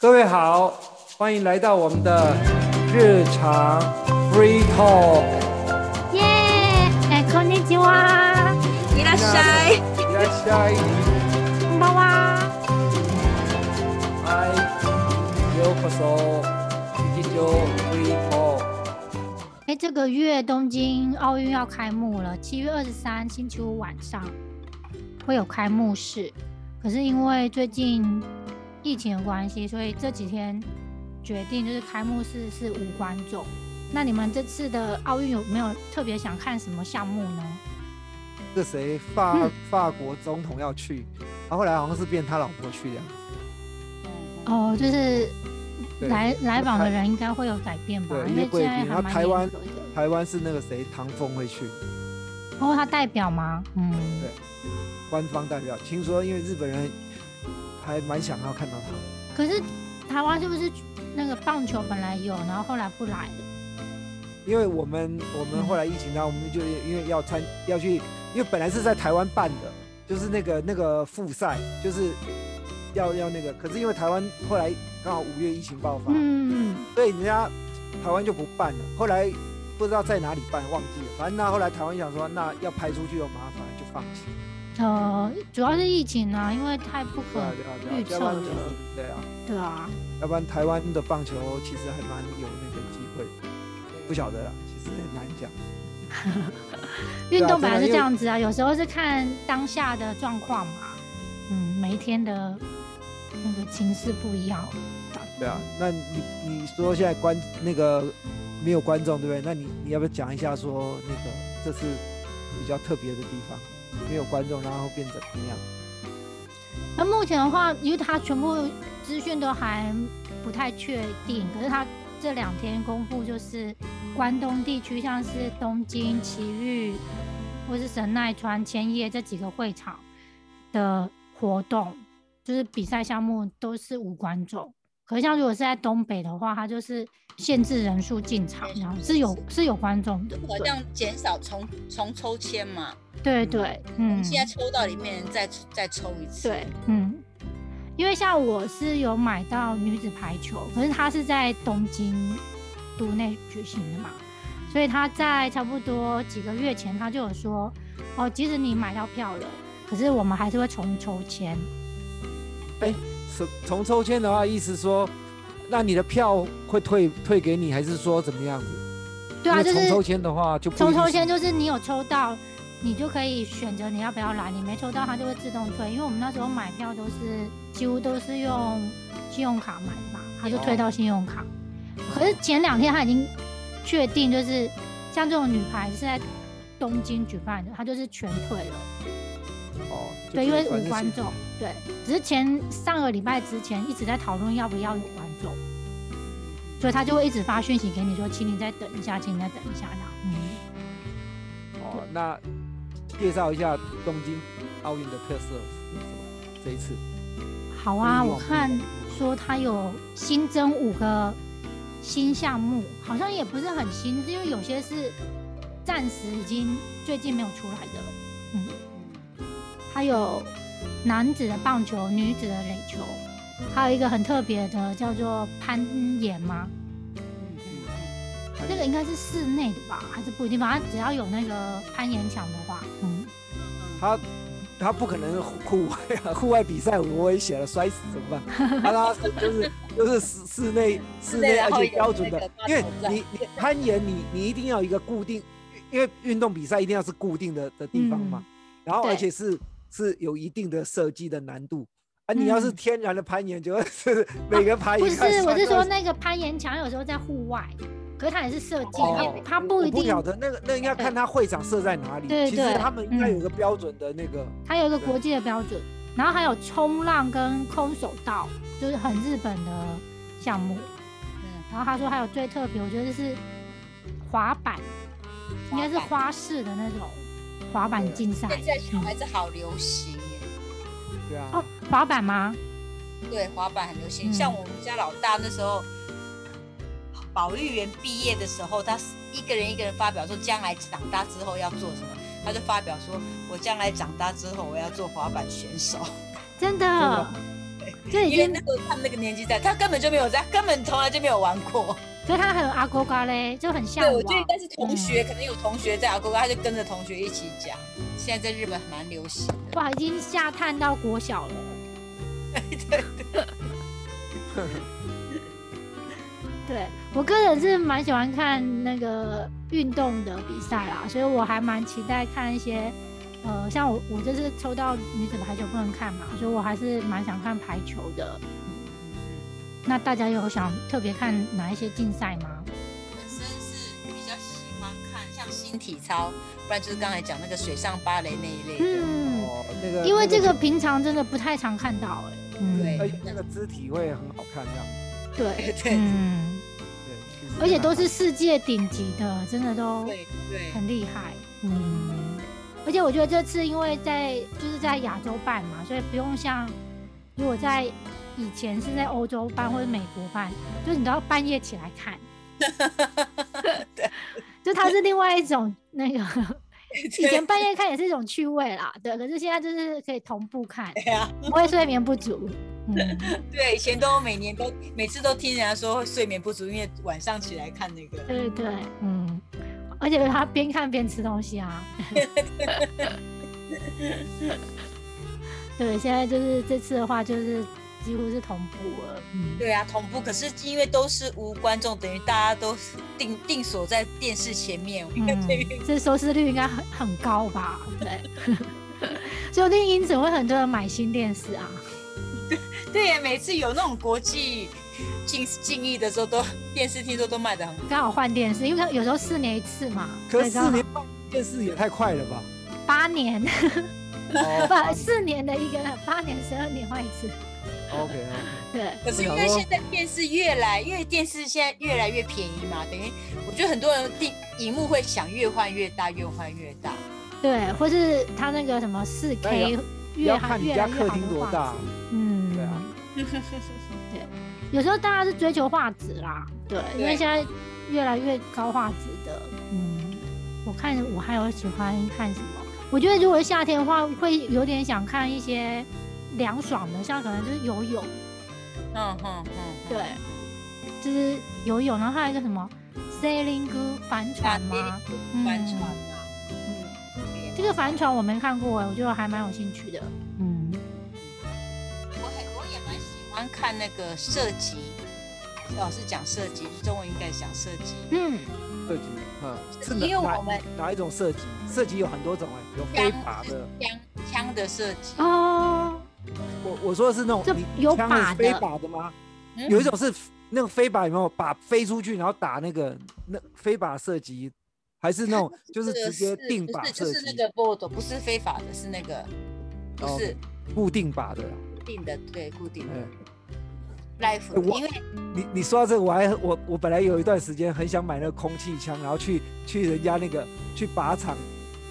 各位好，欢迎来到我们的日常 free talk。耶！哎，こんにちは。いらっしゃい。いらっしゃい。こんばんは。嗨，ようこそ日常 free talk。哎，这个月东京奥运要开幕了，七月二十三星期五晚上会有开幕式。可是因为最近 疫情的关系，所以这几天决定就是开幕式是无观众。那你们这次的奥运有没有特别想看什么项目呢？这谁法法国总统要去，然后后来好像是变他老婆去这样。哦，就是来来访的人应该会有改变吧？因为现在还蛮然后台湾。台湾是那个谁唐峰会去，哦，他代表吗？嗯，对官方代表。听说因为日本人还蛮想要看到他。可是台湾是不是那个棒球本来有，然后后来不来了？因为我们我们后来疫情，然后我们就因为要参要去，因为本来是在台湾办的，就是那个那个复赛，就是要要那个，可是因为台湾后来刚好五月疫情爆发，嗯，所以人家台湾就不办了。后来不知道在哪里办，忘记了。反正那后来台湾想说，那要排出去又麻烦，就放弃。呃，主要是疫情啊，因为太不可预测了对啊，对啊，要不然台湾的棒球其实还蛮有那个机会，不晓得啦，其实很难讲。运动本来是这样子啊，有时候是看当下的状况嘛，嗯，每一天的那个情势不一样。对啊，那你你说现在观那个没有观众，对不对？那你你要不要讲一下说那个这是比较特别的地方，没有观众，然后变怎么样？那目前的话，因为他全部资讯都还不太确定，可是他这两天公布就是关东地区，像是东京、埼玉或是神奈川、千叶这几个会场的活动，就是比赛项目都是无观众。可是像如果是在东北的话，它就是限制人数进场，然后是有是有观众的。好像减少重重抽签嘛，对对，嗯，现在抽到里面再再抽一次。对，嗯，因为像我是有买到女子排球，可是它是在东京都内举行的嘛，所以他在差不多几个月前他就有说，哦，即使你买到票了，可是我们还是会重抽签。哎，重重抽签的话，意思说，那你的票会退退给你，还是说怎么样子？对啊，就因为重抽签的话就不一重抽签就是你有抽到，你就可以选择你要不要来，你没抽到它就会自动退。因为我们那时候买票都是几乎都是用信用卡买的嘛，它就退到信用卡。可是前两天他已经确定，就是像这种女排是在东京举办的，他就是全退了。哦，对，因为无观众。对，只是前上个礼拜之前一直在讨论要不要有观众，所以他就会一直发讯息给你说，请你再等一下，请你再等一下这样。嗯。哦，那介绍一下东京奥运的特色是什么？这一次好啊，我看样说它有新增五个新项目，好像也不是很新，因为有些是暂时已经最近没有出来的。嗯，还有男子的棒球、女子的垒球，还有一个很特别的叫做攀岩吗？那个应该是室内的吧，还是不一定？反正只要有那个攀岩墙的话，嗯，他他不可能户外啊，户外比赛很危险了，摔死怎么办？他 他就是就是室室内室内，而且标准的因为你你攀岩你你一定要一个固定，因为运动比赛一定要是固定的的地方嘛，然后而且是是有一定的设计的难度。啊，你要是嗯天然的攀岩，就是 每个攀岩不是，我是说那那个攀岩墙有时候在户外，可是它也是设计，哦它它不一定，不晓得那个那应该看它会场设在哪里对。其实对对他们应该有个标准的那个。它有一个国际的标准，然后还有冲浪跟空手道，就是很日本的项目。嗯，然后他说还有最特别，我觉得是滑板，应该是花式的那种滑板竞赛。现在小嗯孩子好流行耶，对啊。哦，滑板吗？对，滑板很流行。嗯像我们家老大那时候，保育员毕业的时候，他是一个人一个人发表说将来长大之后要做什么，他就发表说，我将来长大之后我要做滑板选手。真的对，因为就已经那时候他们那个年纪在，他根本就没有在，根本从来就没有玩过。所以他很阿哥嘎嘞，就很像对，我觉得但是同学、可能有同学在阿哥哥，他就跟着同学一起讲。现在在日本蛮流行的。哇，已经下探到国小了。对对我个人是蛮喜欢看那个运动的比赛啦，所以我还蛮期待看一些，呃，像我我这次抽到女子排球不能看嘛，所以我还是蛮想看排球的。那大家有想特别看哪一些竞赛吗？本身是比较喜欢看像新体操，不然就是刚才讲那个水上芭蕾那一类的。嗯，哦，那个因为这个平常真的不太常看到哎、嗯，对而且那个肢体会很好看，这样 对，对。嗯，对，而且都是世界顶级的，真的都对对。很厉害，嗯，而且我觉得这次因为在就是在亚洲办嘛，所以不用像如果在以前是在欧洲办或者美国办，就是你都要半夜起来看，就它是另外一种那个 以前半夜看也是一种趣味啦，对，可是现在就是可以同步看，对啊，不会睡眠不足，嗯，对，以前都每年都每次都听人家说会睡眠不足，因为晚上起来看那个。对对对，嗯，而且他边看边吃东西啊。对，现在就是这次的话，就是几乎是同步了。嗯，对啊，同步。可是因为都是无观众，等于大家都定定锁在电视前面。嗯，这收视率应该很很高吧？对，说不定因此会很多人买新电视啊。对呀，每次有那种国际进进艺的时候，都电视听说都卖的很好。刚好换电视，因为它有时候四年一次嘛。可是所以四年换电视也太快了吧？八年，哦 不四年的一个，八年十二年换一次。，OK OK，对，可是因为现在电视越来，因为电视现在越来越便宜嘛，等于我觉得很多人定荧幕会想越换越大，越换越大。对，或是他那个什么四 K 越看你家客越来越好厅多大。的画质。嗯，对啊，对，有时候大家是追求画质啦，对，因为对现在越来越高画质的，嗯，我看我还有喜欢看什么？我觉得如果是夏天的话，会有点想看一些凉爽的，像可能就是游泳，嗯哼哼，对，就是游泳，然后还有一个什么 sailing 歌帆船吗？嗯。帆船啊，嗯，嗯这个帆船我没看过哎，我觉得还蛮有兴趣的。嗯，我很我也蛮喜欢看那个射击，老师讲射击，中文应该讲射击。嗯，射击，嗯，是因为哪我们哪哪一种射击？射击有很多种哎，有飞靶的。枪枪的射击，哦，我我说的是那种有枪是非靶的法的吗？嗯有一种是那个飞靶有没有把飞出去，然后打那个那飞靶射击，还是那种 就是直接定靶射击是就是那？个 board，不是非法的，是那个不哦是固定靶的。固定的，对固定的嗯，life，因为你你说到这个，我还我我本来有一段时间很想买那个空气枪，然后去去人家那个去靶场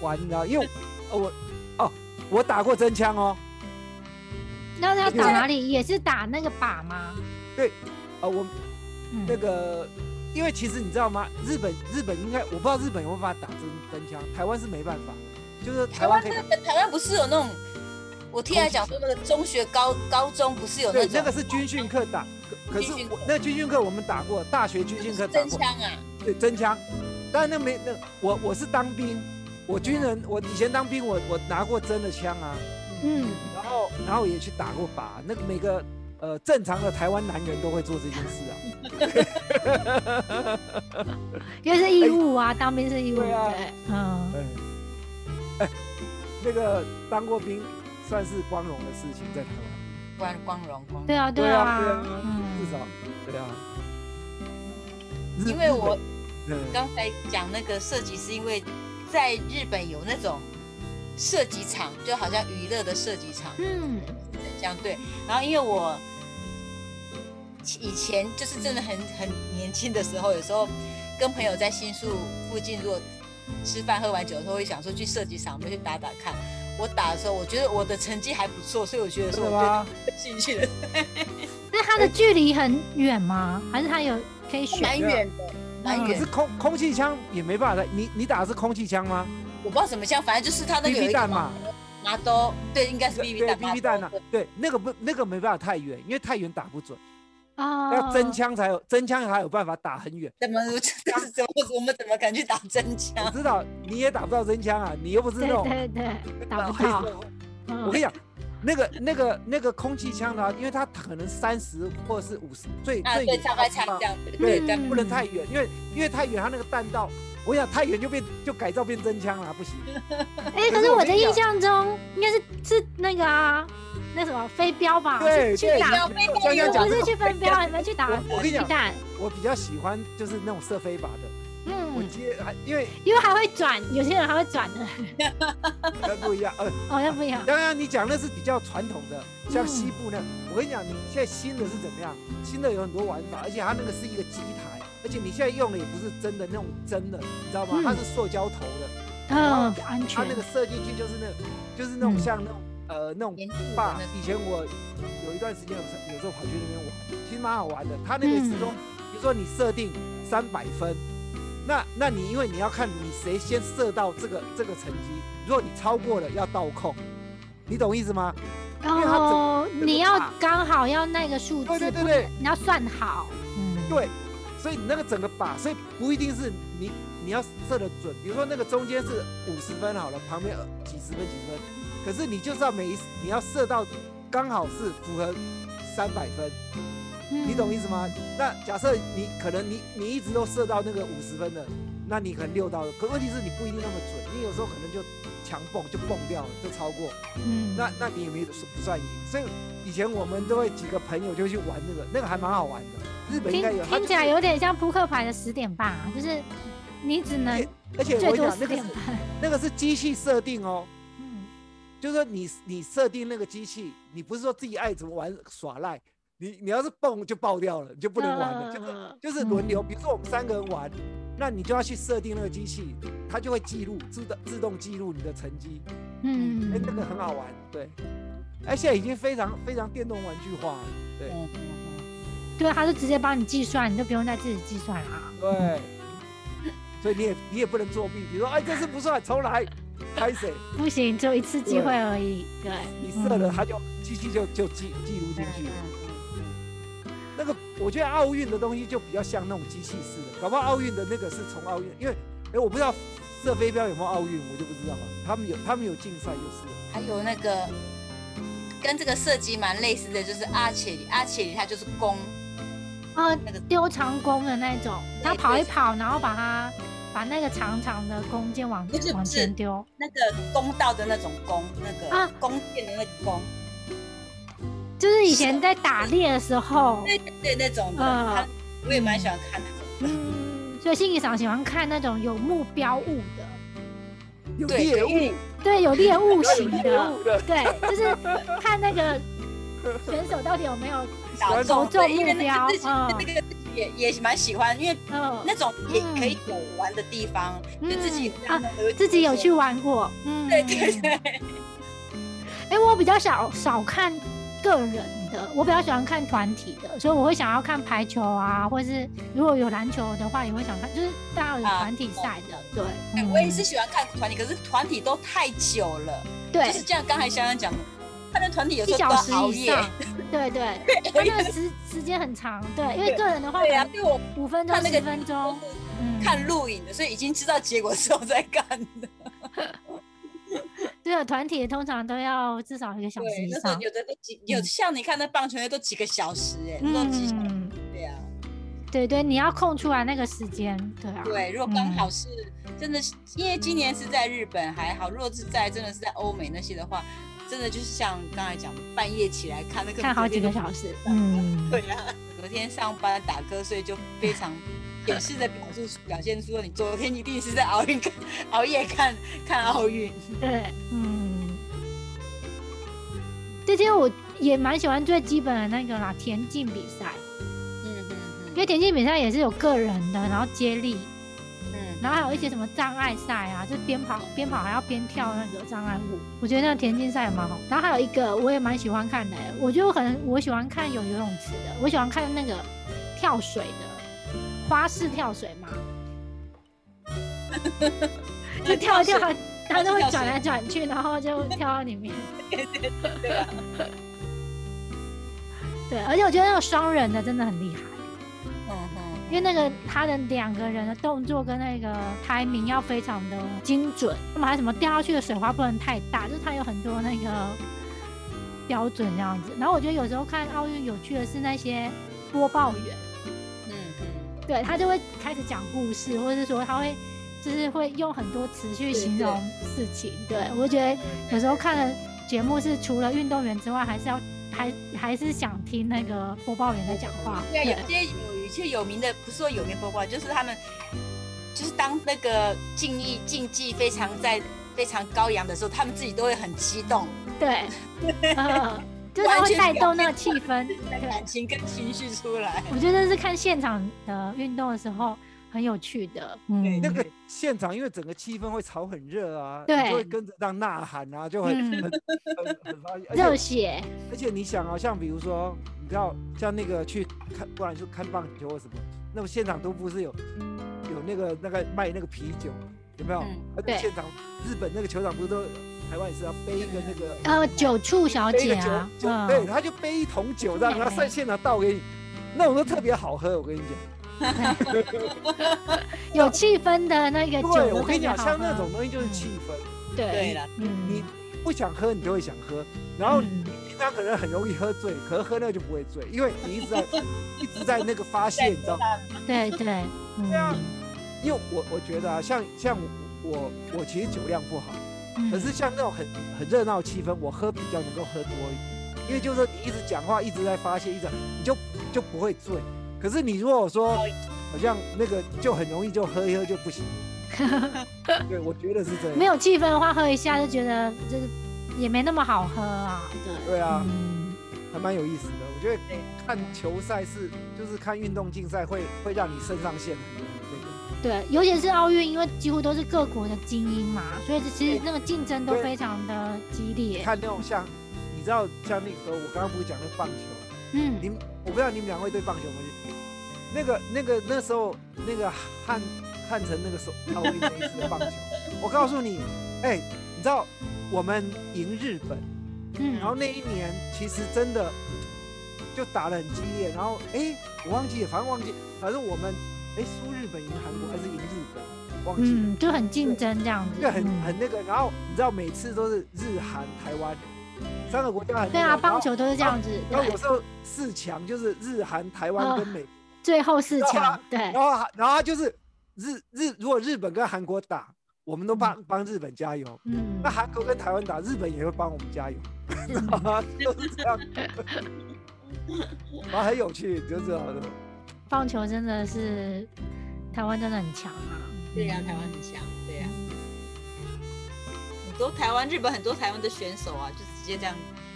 玩，你知道，因为呃我哦我打过真枪哦，那要因为打哪里？也是打那个靶吗？对呃我嗯。那个因为其实你知道吗？日本日本应该我不知道日本有没有办法打真真枪，台湾是没办法，就是台台湾可以湾台湾不是有那种，我听他讲说那个中学高高中不是有那对种那个是军训课打，可可是那个军训课我们打过，大学军训课打过，真枪啊，对真枪，但那没那我我是当兵，我军人我以前当兵我我拿过真的枪啊，嗯，然后然后也去打过靶，那个每个呃正常的台湾男人都会做这件事啊，因为是义务啊，当兵是义务，对啊。对，嗯，哎哎，那个当过兵算是光荣的事情，在台湾，光光荣光荣。对啊，对啊，啊对啊嗯，至少对啊，因为我刚才讲那个设计，是因为在日本有那种射击场，就好像娱乐的射击场，嗯，这样对。然后因为我以前就是真的很很年轻的时候，有时候跟朋友在新宿附近，如果吃饭喝完酒的时候，会想说去射击场，我们去打打看。我打的时候，我觉得我的成绩还不错，所以我觉得真说我？对兴趣的那它的距离很远吗？还是它有可以选？蛮远的，蛮远是。空空气枪也没办法的，你你打的是空气枪吗？我不知道什么枪，反正就是它那个有一 BB 个弹嘛。麻都对，应该是 BB 对弹 BB 弹啊，对，那个不那个没办法太远，因为太远打不准，啊，要真枪才有真枪才有办法打很远。怎么这是怎么我们怎么敢去打真枪？我枪？知道你也打不到真枪啊，你又不是那对种对对，打不到。我跟你讲，那个那个那个空气枪的话，因为它可能三十或者是五十，最啊，最对，远大概到差这样，对，嗯。但不能太远，因为因为太远，它那个弹道，我想太远就变就改造变真枪了，不行。哎、可可是是我的印象中应该是是那个啊，那什么飞镖吧？对去打，飞镖不是去飞镖，你们去打我我跟你讲鸡蛋。我比较喜欢就是那种射飞靶的，嗯我嗯，接还因为因为还会转，有些人还会转的，那不一样，呃，好像不一样。刚刚你讲那是比较传统的，像嗯西部那，我跟你讲，你现在新的是怎么样？新的有很多玩法，而且它那个是一个机台，而且你现在用的也不是真的那种真的，你知道吗？嗯它是塑胶头的，嗯，安全它那。个射进去就是那个，就是那种嗯像那种呃那种。以前我有一段时间有时有时候跑去那边玩，其实蛮好玩的。它那个是说，比如说你设定三百分，那那你因为你要看你谁先射到这个这个成绩，如果你超过了要倒扣，你懂意思吗？然为它整后你要刚好要那个数字，对对对对你要算好。嗯，对，所以你那个整个靶，所以不一定是你你要射得准。比如说那个中间是五十分好了，旁边呃几十分几十分，可是你就是要每一你要射到刚好是符合三百分，嗯你懂意思吗？那假设你可能你你一直都射到那个五十分的，那你可能六到，可问题是你不一定那么准，你有时候可能就强蹦就蹦掉了，就超过，嗯，那那你也没不算赢。所以以前我们都会几个朋友就去玩那个，那个还蛮好玩的。日本应该有，它听起来有点像扑克牌的十点半啊，就是你只能而且我讲，那个是十点半。那个是机器设定哦，嗯，就是说你你设定那个机器，你不是说自己爱怎么玩耍赖，你你要是蹦就爆掉了，你就不能玩了，就是呃就是轮流。比如说我们三个人玩，那你就要去设定那个机器，它就会记录自动自动记录你的成绩，嗯，哎、那个很好玩，对。哎，现在已经非常非常电动玩具化了，对对，他就直接帮你计算，你就不用再自己计算啦。对。所以你也你也不能作弊，比如说哎这次不算，重来，开始？不行，只有一次机会而已。对，你射了，嗯它就机器就就记记录进去。嗯那个我觉得奥运的东西就比较像那种机器式的，搞不好奥运的那个是从奥运，因为哎我不知道射飞镖有没有奥运，我就不知道了。他们有他们有竞赛就是了。还有那个跟这个射击蛮类似的，就是阿切里，阿切里它就是弓，哦，那个丢长弓的那种，他跑一跑，然后把它把那个长长的弓箭往往前丢。那个弓道的那种弓，那啊个弓箭的那个弓，就是以前在打猎的时候，对对对，那种的，嗯。我也蛮喜欢看那种的。嗯，所以心理上喜欢看那种有目标物的，有猎物，对，有猎物型的，对，就是看那个选手到底有没有，打中目标。个自己嗯。那个也也蛮喜欢，因为嗯，那种也可以有玩的地方，就自己嗯啊呃自己有去玩过，嗯，对对对，哎、我比较少少看个人的，我比较喜欢看团体的，所以我会想要看排球啊，或是如果有篮球的话，也会想看，就是大家有啊团体赛的，对，哎嗯我也是喜欢看团体，可是团体都太久了，对。就是像刚才香香讲的，看的团体有时候都要熬夜，对 对，他那个时时间很长，对，因为个人的话可对啊、对我五分钟十分钟，嗯，看录影的，所以已经知道结果之后再看的。对啊，团体通常都要至少一个小时对，以上，那时候有的都几有。嗯像你看那棒球队都几个小时哎，那都几小时嗯，对啊。对对，你要空出来那个时间，对啊，对，如果刚好。嗯是真的是，因为今年是在日本还好，如果是在真的是在欧美那些的话，真的就是像刚才讲的，半夜起来看那个，看好几个小时，嗯，对啊，隔天上班打瞌睡就非常显示的表述表现出你昨天一定是在熬夜看熬夜看看奥运。对，嗯，这些我也蛮喜欢最基本的那个啦，田径比赛，嗯嗯因为田径比赛也是有个人的，然后接力，嗯然后还有一些什么障碍赛啊，就边跑边跑还要边跳那个障碍物，我觉得那个田径赛也蛮好。然后还有一个我也蛮喜欢看的，我觉得可能我喜欢看有游泳池的，我喜欢看那个跳水的花式跳水吗，就跳一跳，它就会转来转去，然后就跳到里面。对啊，对，而且我觉得那个双人的真的很厉害，嗯哼，因为那个他的两个人的动作跟那个 timing 要非常的精准，那么还有什么掉下去的水花不能太大，就是他有很多那个标准这样子。然后我觉得有时候看奥运有趣的是那些播报员。对他就会开始讲故事，或者是说他会就是会用很多词去形容事情。对我就觉得有时候看的节目是除了运动员之外，还是要还还是想听那个播报员在讲话。对啊，有些有一些有名的，不是说有名播报，就是他们就是当那个竞技竞技非常在非常高扬的时候，他们自己都会很激动，对，嗯 就是他会带动那个气氛。对，感情跟情绪出来。我觉得是看现场的运动的时候很有趣的。嗯，那个现场因为整个气氛会炒很热啊，对就会跟着这样呐喊啊，就很嗯很很很发热血。而且你想啊，像比如说，你知道像那个去看，不然就看棒球或什么，那么现场都不是有有那个那个卖那个啤酒，有没有？嗯对而且现场日本那个球场不是都台湾也是要背一个那个呃，酒醋小背个酒姐啊，酒，对，嗯，他就背一桶酒这样，然后对在现场倒给你，那种都特别好喝，我跟你讲。有气氛的那个酒对，我跟你讲，像那种东西就是气氛，对对了，嗯，你不想喝你就会想喝，然后你平常可能很容易喝醉，可是喝那个就不会醉，因为你一直在 一直在那个发泄，你知道吗？对对，对啊嗯，因为我我觉得啊，像像我我我其实酒量不好，嗯可是像那种很很热闹的气氛，我喝比较能够喝多一点，因为就是说你一直讲话，一直在发泄，一直你就就不会醉。可是你如果说好像那个就很容易就喝一喝就不行，对，我觉得是这样。没有气氛的话，喝一下就觉得就是也没那么好喝啊。对，对啊嗯，还蛮有意思的。我觉得看球赛是就是看运动竞赛会会让你肾上腺。对，尤其是奥运，因为几乎都是各国的精英嘛，所以其实那个竞争都非常的激烈。看那种像你知道像那个时候我刚刚不是讲那棒球，嗯你我不知道你们两位对棒球有没有兴趣？那个那个那时候那个汉汉城那个时候奥运那一次的棒球，我告诉你，哎、你知道我们赢日本，嗯，然后那一年其实真的就打得很激烈，然后哎、我忘记了，反正忘记，反正我们哎输日本赢韩国还是赢日本，忘记了。嗯，就很竞争这样子。就很嗯很那个，然后你知道每次都是日韩台湾三个国家很对啊，棒球都是这样子。对然后有，时候四强就是日韩台湾跟美，最后四强，对然后然后就是日日如果日本跟韩国打，我们都帮帮日本加油；嗯那，韩国跟台湾打，日本也会帮我们加油，都是这样。然后很有趣，就是这样的。棒球真的是台湾真的很强啊。对呀、台湾很强，对呀、很多台湾、日本很多台湾的选手啊，就直接这样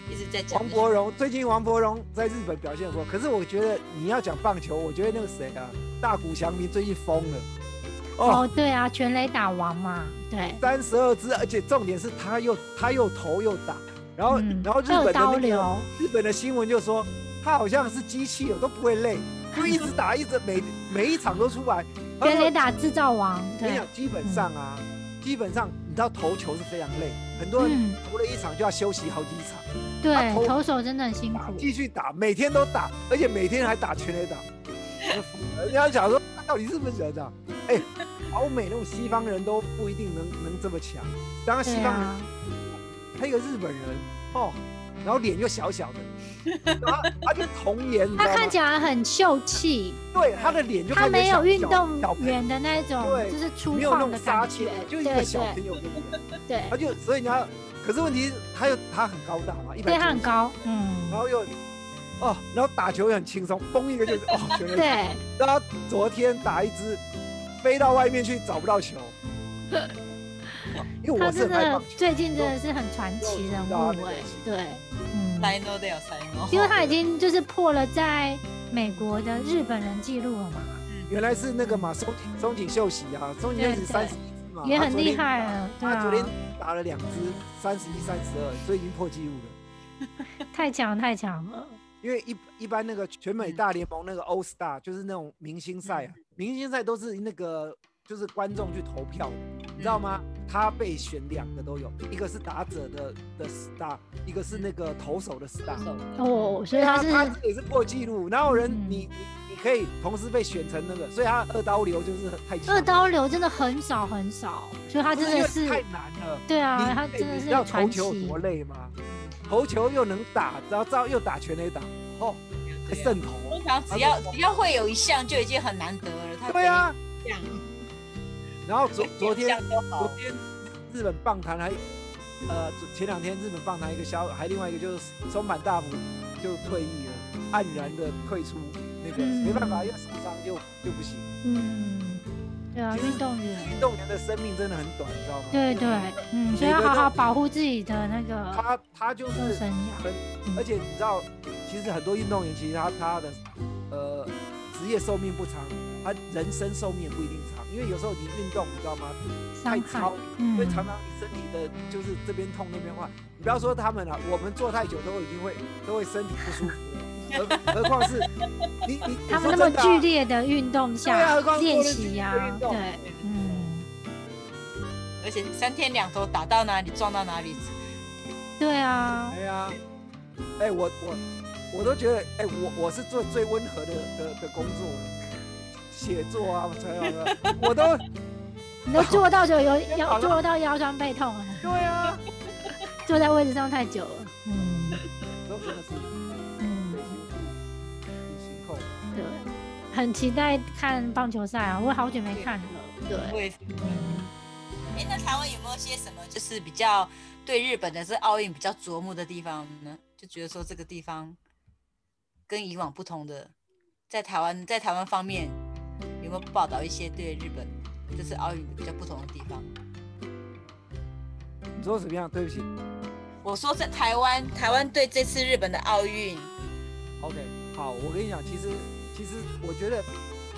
一直在讲王柏荣最近王柏荣在日本表现不错，可是我觉得你要讲棒球，我觉得那个谁啊，大谷翔平最近疯了。哦，哦，对啊，全垒打王嘛，对，三十二支，而且重点是他又他又投又打，然后、嗯然后日本的那个刀流，日本的新闻就说他好像是机器哦，都不会累，就一直打，一直每每一场都出来。他说全垒打制造王，对。我跟你讲，，基本上啊，基本上你知道投球是非常累，很多人嗯，投了一场就要休息好几场，对投，投手真的很辛苦，继续打，每天都打，而且每天还打全垒打。人家想说他到底是不是人啊？哎，欧美那种西方人都不一定能能这么强，当然西方人他一个日本人哦，然后脸又小小的，他就童颜，他看？起来很秀气，对，他的脸就他没有运动员的那种，对就是粗没有那种犷的感杀气觉，，就一个小朋友的脸，对。他就所以你要，可是问题是他又他很高大嘛，一百对，他很高，嗯，然后又哦，然后打球也很轻松，崩一个就是哦，全。对，然后昨天打一支飞到外面去找不到球，因为他真的最近真的是很传奇人物哎，对，因为他已经就是破了在美国的日本人记录了嘛，原来是那个嘛松井松井秀喜啊，松井秀喜三十一支嘛，也很厉害啊他昨，天打了两支三十一、三十二，所以已经破纪录了。太强太强了，因为一一般那个全美大联盟那个 All Star 就是那种明星赛啊，明星赛都是那个就是观众去投票的，你知道吗？他被选两个都有，一个是打者的的 star，一个是那个投手的 star。哦，所以他他是他这也是破纪录，然后人嗯你你你可以同时被选成那个，所以他二刀流就是太强二刀流真的很少很少，所以他真的是太难了。对啊，你他真的是哎你知道投球有多。累吗？投球又能打，然后照又打全垒打，哦，还胜投。通常只要只要会有一项就已经很难得了。他对啊，这样然后昨昨天昨，天日本棒坛还呃前两天日本棒坛一个消，还另外一个就是松坂大辅就退役了，黯然的退出那个，嗯没办法，因为受伤就就不行。嗯，对啊，运动员，运动员的生命真的很短，你知道吗？对对，嗯，所以要好好保护自己的那个他他就是生涯。很，而且你知道，其实很多运动员其实他他的呃职业寿命不长，他人生寿命也不一定长，因为有时候你运动，你知道吗？太伤害超，嗯。会常常你身体的就是这边痛那边坏。你不要说他们了，我们坐太久都已经会都会身体不舒服了，何 何况是你你他们那么剧烈的运动对啊下何况练习呀的运，动。对，嗯，而且三天两头打到哪里撞到哪里，对啊，哎呀，哎我我我都觉得哎我我是做最温和的的的工作了，写作啊采访啊，我都你都坐到就有 腰好了。坐到腰酸背痛了，对啊，坐在位置上太久了，嗯。都真的是嗯得，辛苦，辛苦。对，很期待看棒球赛啊，我好久没看了，对，我也是。嗯哎，那台湾有没有些什么就是比较对日本的这奥运比较琢磨的地方呢？就觉得说这个地方跟以往不同的，在台湾在台湾方面有没有报道一些对日本这次奥运比较不同的地方？你说怎么样？对不起我说在台湾，台湾对这次日本的奥运，，OK，好，我跟你讲，其实其实我觉得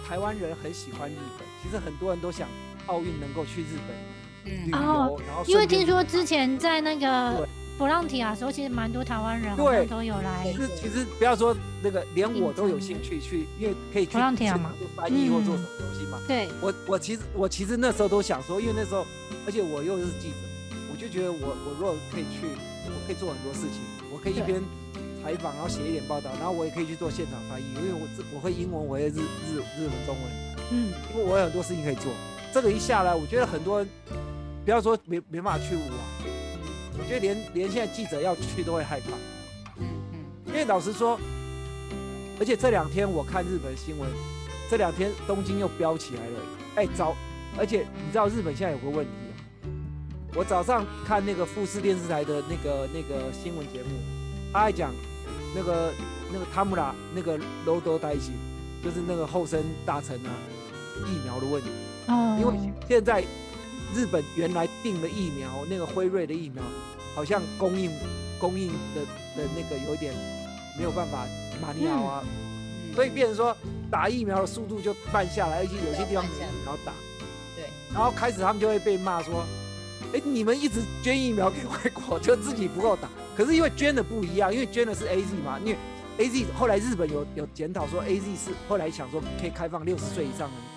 台湾人很喜欢日本，其实很多人都想奥运能够去日本旅嗯游，哦然后因为听说之前在那个对博浪提亚的时候，其实蛮多台湾人好对像都有来。其，实其实不要说那个，连我都有兴趣去，因为可以去流浪铁啊嘛。做翻译或做什么东西嘛。对，我我其实我其实那时候都想说，因为那时候，而且我又是记者，我就觉得我我如果可以去，我可以做很多事情，我可以一对。边采访，然后写一点报道，然后我也可以去做现场翻译，因为我自我会英文，我会日日日文、中文，嗯。因为我有很多事情可以做。这个一下来，我觉得很多人不要说没没办法去玩，我觉得连连现在记者要去都会害怕。嗯嗯，因为老实说，而且这两天我看日本新闻，这两天东京又飙起来了。哎，早，而且你知道日本现在有个问题啊，我早上看那个富士电视台的那个那个新闻节目，他还讲那个那个汤姆拉那个楼多担心，就是那个后生大臣啊，疫苗的问题。哦，因为现在日本原来订的疫苗，那个辉瑞的疫苗，好像供应供应的的那个有一点没有办法马尼奥啊，嗯所以变成说打疫苗的速度就慢下来，而且有些地方没疫苗打。对，然后开始他们就会被骂说，哎，你们一直捐疫苗给外国，就自己不够打。可是因为捐的不一样，因为捐的是 A Z 嘛，因为 A Z 后来日本有有检讨说 A Z 是后来想说可以开放六十岁以上能打。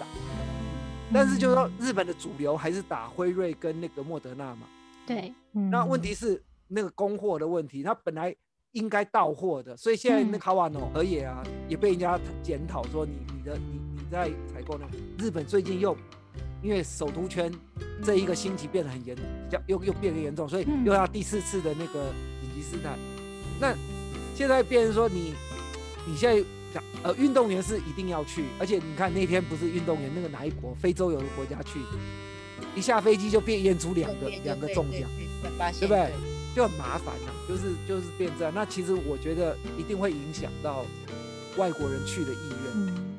但是就是说，日本的主流还是打辉瑞跟那个莫德纳嘛。对，嗯那问题是那个供货的问题，它本来应该到货的，所以现在那嗯卡瓦诺而也啊，也被人家检讨说你你的你你在采购呢。日本最近又因为首都圈这一个星期变得很严，比较又又变得严重，所以嗯又要第四次的那个紧急事态。那现在变成说你你现在讲呃运动员是一定要去，而且你看那天不是运动员那个哪一国非洲有个国家去，一下飞机就变验出两个两个中奖。，对对不对？就很麻烦呐、就是就是变这样。那其实我觉得一定会影响到外国人去的意愿。嗯，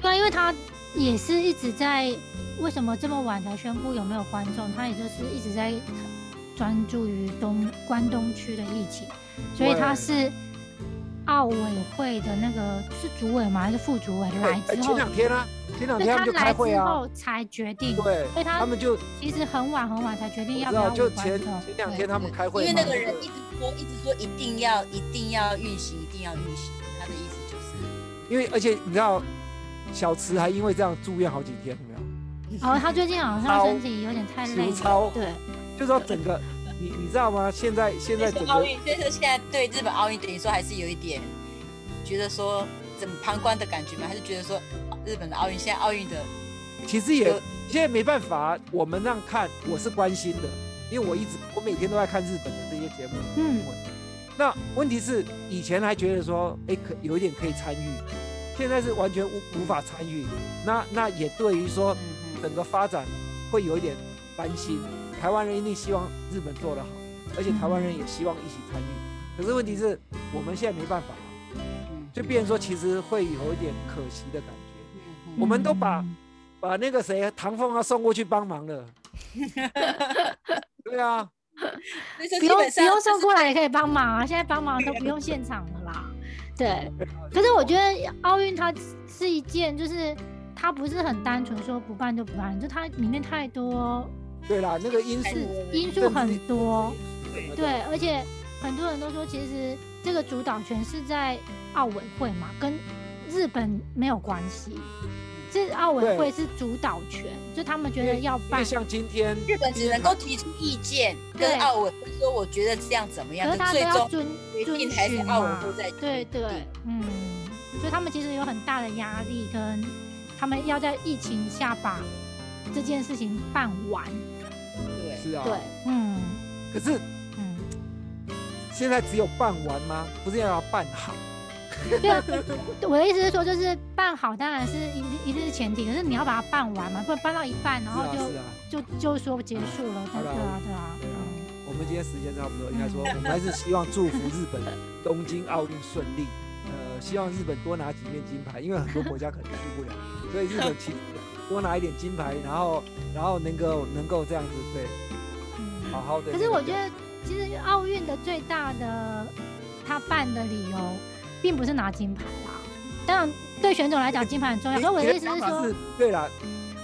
对啊，因为他也是一直在为什么这么晚才宣布有没有观众，他也就是一直在专注于东关东区的疫情，所以他是奥委会的那个是主委吗？还是副主委？来之后，前两天啊，前两天他们就来开会啊，之后才决定，对，所以他他们就其实很晚很晚才决定我知道，要不要就前。前两天他们开会，因为那个人一直说，一直说一定要一定要运行，一定要运行，他的意思就是，因为而且你知道，小池还因为这样住院好几天，有没有？哦，他最近好像身体有点太累超。对，就是说整个你你知道吗？现在现在奥运，所以说现在对日本奥运等于说还是有一点觉得说怎么旁观的感觉吗？还是觉得说日本的奥运现在奥运的其实也现在没办法，我们让看我是关心的，因为我一直我每天都在看日本的这些节目。嗯，那问题是以前还觉得说，哎，可有一点可以参与，现在是完全无无法参与。那那也对于说整个发展会有一点担心。台湾人一定希望日本做得好，而且台湾人也希望一起参与。可是问题是我们现在没办法，嗯就变成说其实会有一点可惜的感觉。嗯我们都把嗯把那个谁唐凤啊送过去帮忙了。对啊，不用不用送过来也可以帮忙啊，现在帮忙都不用现场了啦。对，可是我觉得奥运它是一件，就是它不是很单纯说不办就不办，就它里面太多对啦，那个因素因素很多，对对，而且很多人都说，其实这个主导权是在奥委会嘛，跟日本没有关系。这奥委会是主导权，就他们觉得要办。因为，像今天日本只能够提出意见，跟奥委会说我觉得这样怎么样，可是他都最终要遵遵决定还是循奥委会在对对，嗯，所以他们其实有很大的压力，跟他们要在疫情下把这件事情办完。对。是啊，对，嗯可是嗯，现在只有办完吗？不是要要办好？对啊，我的意思是说，就是办好当然是一定一定是前提，可是你要把它办完嘛，不然办到一半，然后就、是啊啊。就就说结束了，对啊对啊，对啊嗯我们今天时间差不多，应该说我们还是希望祝福日本东京奥运顺利。呃，希望日本多拿几面金牌，因为很多国家可能去不了，所以日本其实多拿一点金牌，然后然后能够能够这样子对，嗯好好的。可是我觉得，其实奥运的最大的他办的理由，并不是拿金牌啦。当然，对选手来讲，金牌很重要。可是我的意思是说，是对啦，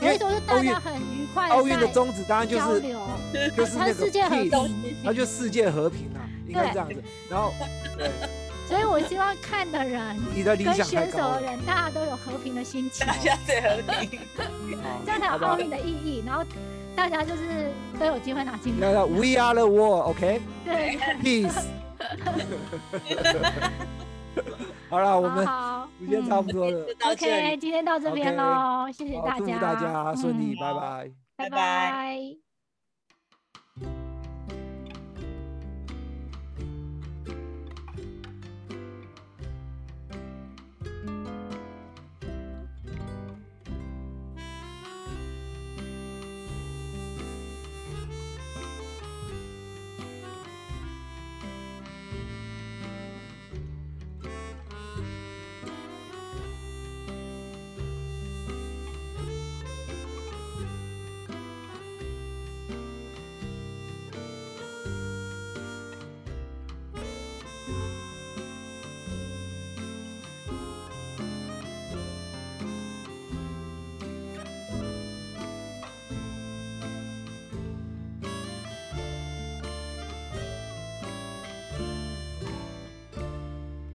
我的意思是大家很愉快奥运的的宗旨当然就是交流，就是那个它世界和 peace，平。它就世界和平啊，应该对这样子。然后，对，所以我希望看的人 你的理跟选手，的人，大家都有和平的心情，大家最和平。这样才有奥运的意义。然后大家就是都有机会拿金牌。We are the world, OK？对，peace、好了，我们好好时间差不多了，OK，今天到这边喽，谢谢大家，大家顺利。拜拜拜拜。